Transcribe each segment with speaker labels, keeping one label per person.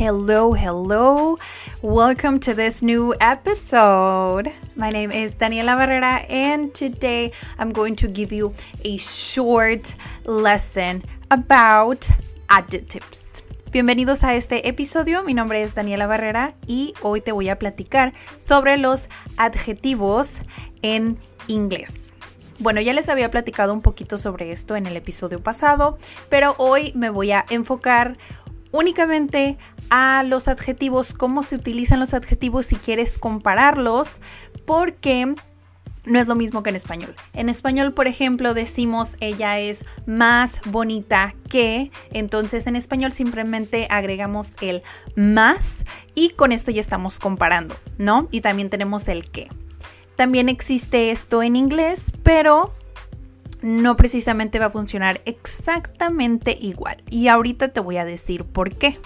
Speaker 1: Hello, hello. Welcome to this new episode. My name is Daniela Barrera, and today I'm going to give you a short lesson about adjectives. Bienvenidos a este episodio. Mi nombre es Daniela Barrera y hoy te voy a platicar sobre los adjetivos en inglés. Bueno, ya les había platicado un poquito sobre esto en el episodio pasado, pero hoy me voy a enfocar únicamente a los adjetivos, cómo se utilizan los adjetivos si quieres compararlos, porque no es lo mismo que en español. En español, por ejemplo, decimos ella es más bonita que, entonces en español simplemente agregamos el más y con esto ya estamos comparando, ¿no? Y también tenemos el que. También existe esto en inglés, pero no precisamente va a funcionar exactamente igual. Y ahorita te voy a decir por qué.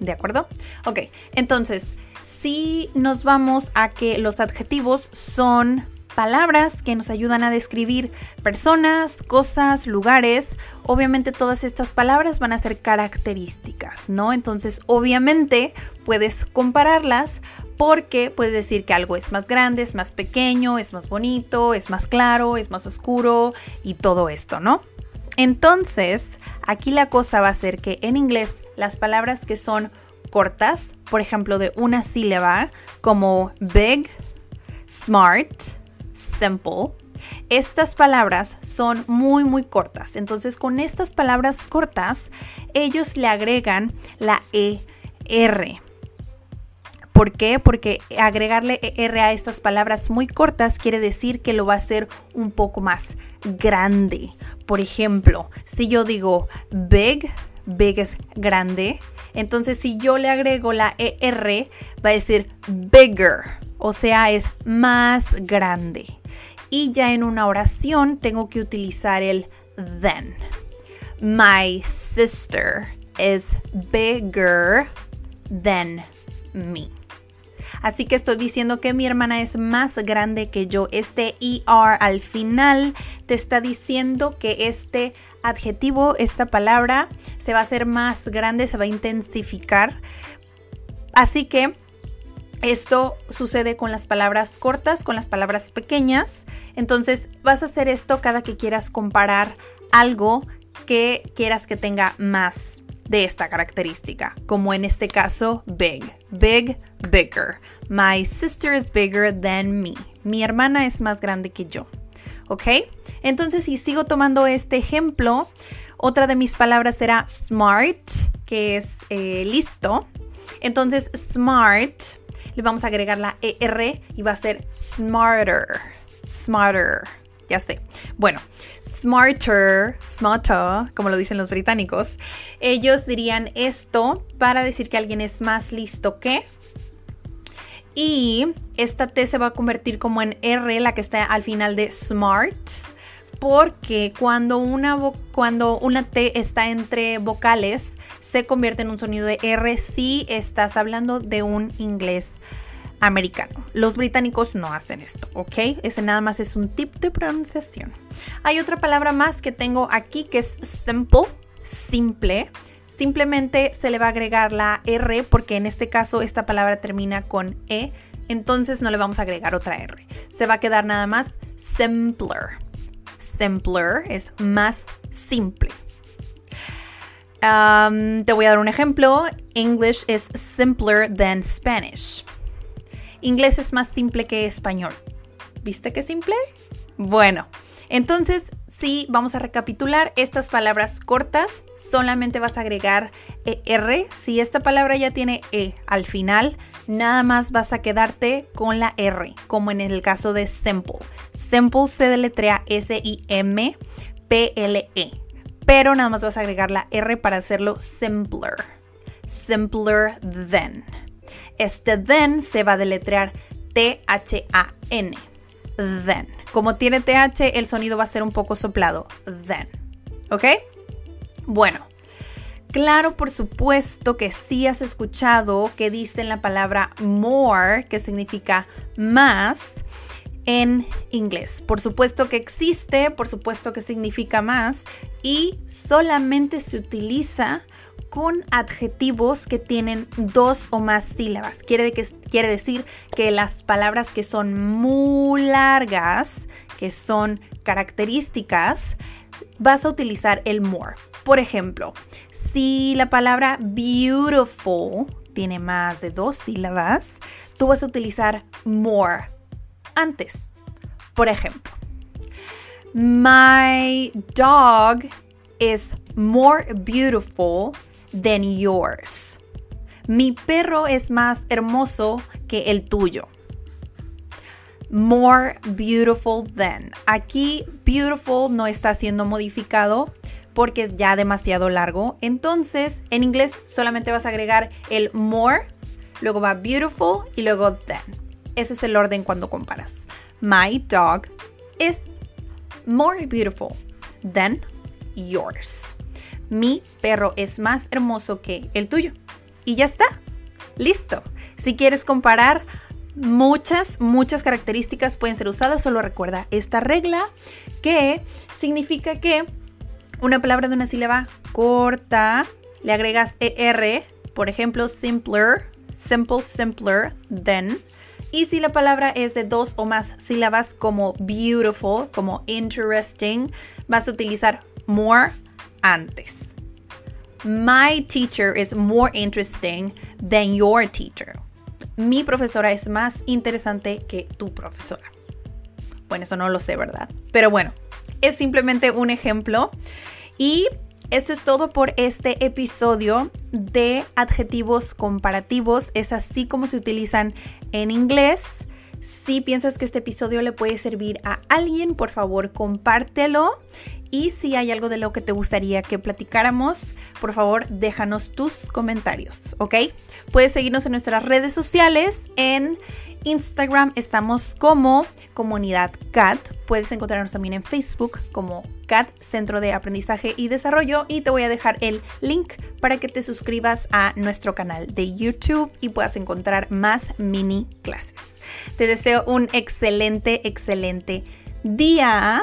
Speaker 1: ¿De acuerdo? Ok, entonces, si nos vamos a que los adjetivos son palabras que nos ayudan a describir personas, cosas, lugares. Obviamente todas estas palabras van a ser características, ¿no? Entonces, obviamente puedes compararlas porque puedes decir que algo es más grande, es más pequeño, es más bonito, es más claro, es más oscuro y todo esto, ¿no? Entonces, aquí la cosa va a ser que en inglés las palabras que son cortas, por ejemplo, de una sílaba, como big, smart, simple, estas palabras son muy muy cortas. Entonces, con estas palabras cortas, ellos le agregan la ER. ¿Por qué? Porque agregarle ER a estas palabras muy cortas quiere decir que lo va a hacer un poco más grande. Por ejemplo, si yo digo big, big es grande. Entonces, si yo le agrego la ER, va a decir bigger, o sea, es más grande. Y ya en una oración tengo que utilizar el then. My sister is bigger than me. Así que estoy diciendo que mi hermana es más grande que yo. Este ER al final te está diciendo que este adjetivo, esta palabra, se va a hacer más grande, se va a intensificar. Así que esto sucede con las palabras cortas, con las palabras pequeñas. Entonces vas a hacer esto cada que quieras comparar algo que quieras que tenga más de esta característica, como en este caso big, big, bigger. My sister is bigger than me. Mi hermana es más grande que yo. ¿Ok? Entonces, si sigo tomando este ejemplo, otra de mis palabras será smart, que es eh, listo. Entonces, smart, le vamos a agregar la ER y va a ser smarter. Smarter ya sé. Bueno, smarter, smarter, como lo dicen los británicos, ellos dirían esto para decir que alguien es más listo que. Y esta T se va a convertir como en R, la que está al final de smart, porque cuando una, cuando una T está entre vocales, se convierte en un sonido de R si estás hablando de un inglés americano. Los británicos no hacen esto, ¿ok? Ese nada más es un tip de pronunciación. Hay otra palabra más que tengo aquí que es simple, simple. Simplemente se le va a agregar la R porque en este caso esta palabra termina con E, entonces no le vamos a agregar otra R. Se va a quedar nada más simpler. Simpler es más simple. te voy a dar un ejemplo. English is simpler than Spanish. Inglés es más simple que español. ¿Viste qué simple? Bueno, entonces sí, vamos a recapitular estas palabras cortas. Solamente vas a agregar ER. Si esta palabra ya tiene E al final, nada más vas a quedarte con la R, como en el caso de simple. Simple se deletrea S-I-M-P-L-E, pero nada más vas a agregar la R para hacerlo simpler. Simpler than. Este then se va a deletrear T-H-A-N. Then. Como tiene TH, el sonido va a ser un poco soplado. Then. ¿Ok? Bueno. Claro, por supuesto que sí has escuchado que dicen la palabra more, que significa más, en inglés. Por supuesto que existe, por supuesto que significa más y solamente se utiliza con adjetivos que tienen dos o más sílabas. Quiere, que, quiere decir que las palabras que son muy largas, que son características, vas a utilizar el more. Por ejemplo, si la palabra beautiful tiene más de dos sílabas, tú vas a utilizar more antes. Por ejemplo, my dog is more beautiful than yours. Mi perro es más hermoso que el tuyo. More beautiful than. Aquí beautiful no está siendo modificado porque es ya demasiado largo. Entonces, en inglés solamente vas a agregar el more, luego va beautiful y luego than. Ese es el orden cuando comparas. My dog is more beautiful than yours mi perro es más hermoso que el tuyo. Y ya está. Listo. Si quieres comparar, muchas, muchas características pueden ser usadas. Solo recuerda esta regla que significa que una palabra de una sílaba corta le agregas ER, por ejemplo, simpler, simple, simpler, than. Y si la palabra es de dos o más sílabas como beautiful, como interesting, vas a utilizar more, antes. My teacher is more interesting than your teacher. Mi profesora es más interesante que tu profesora. Bueno, eso no lo sé, ¿verdad? Pero bueno, es simplemente un ejemplo. Y esto es todo por este episodio de adjetivos comparativos. Es así como se utilizan en inglés. Si piensas que este episodio le puede servir a alguien, por favor compártelo y si hay algo de lo que te gustaría que platicáramos, por favor déjanos tus comentarios, ¿ok? Puedes seguirnos en nuestras redes sociales. En Instagram estamos como Comunidad CAT. Puedes encontrarnos también en Facebook como CAT, Centro de Aprendizaje y Desarrollo. Y te voy a dejar el link para que te suscribas a nuestro canal de YouTube y puedas encontrar más mini clases. Te deseo un excelente, excelente día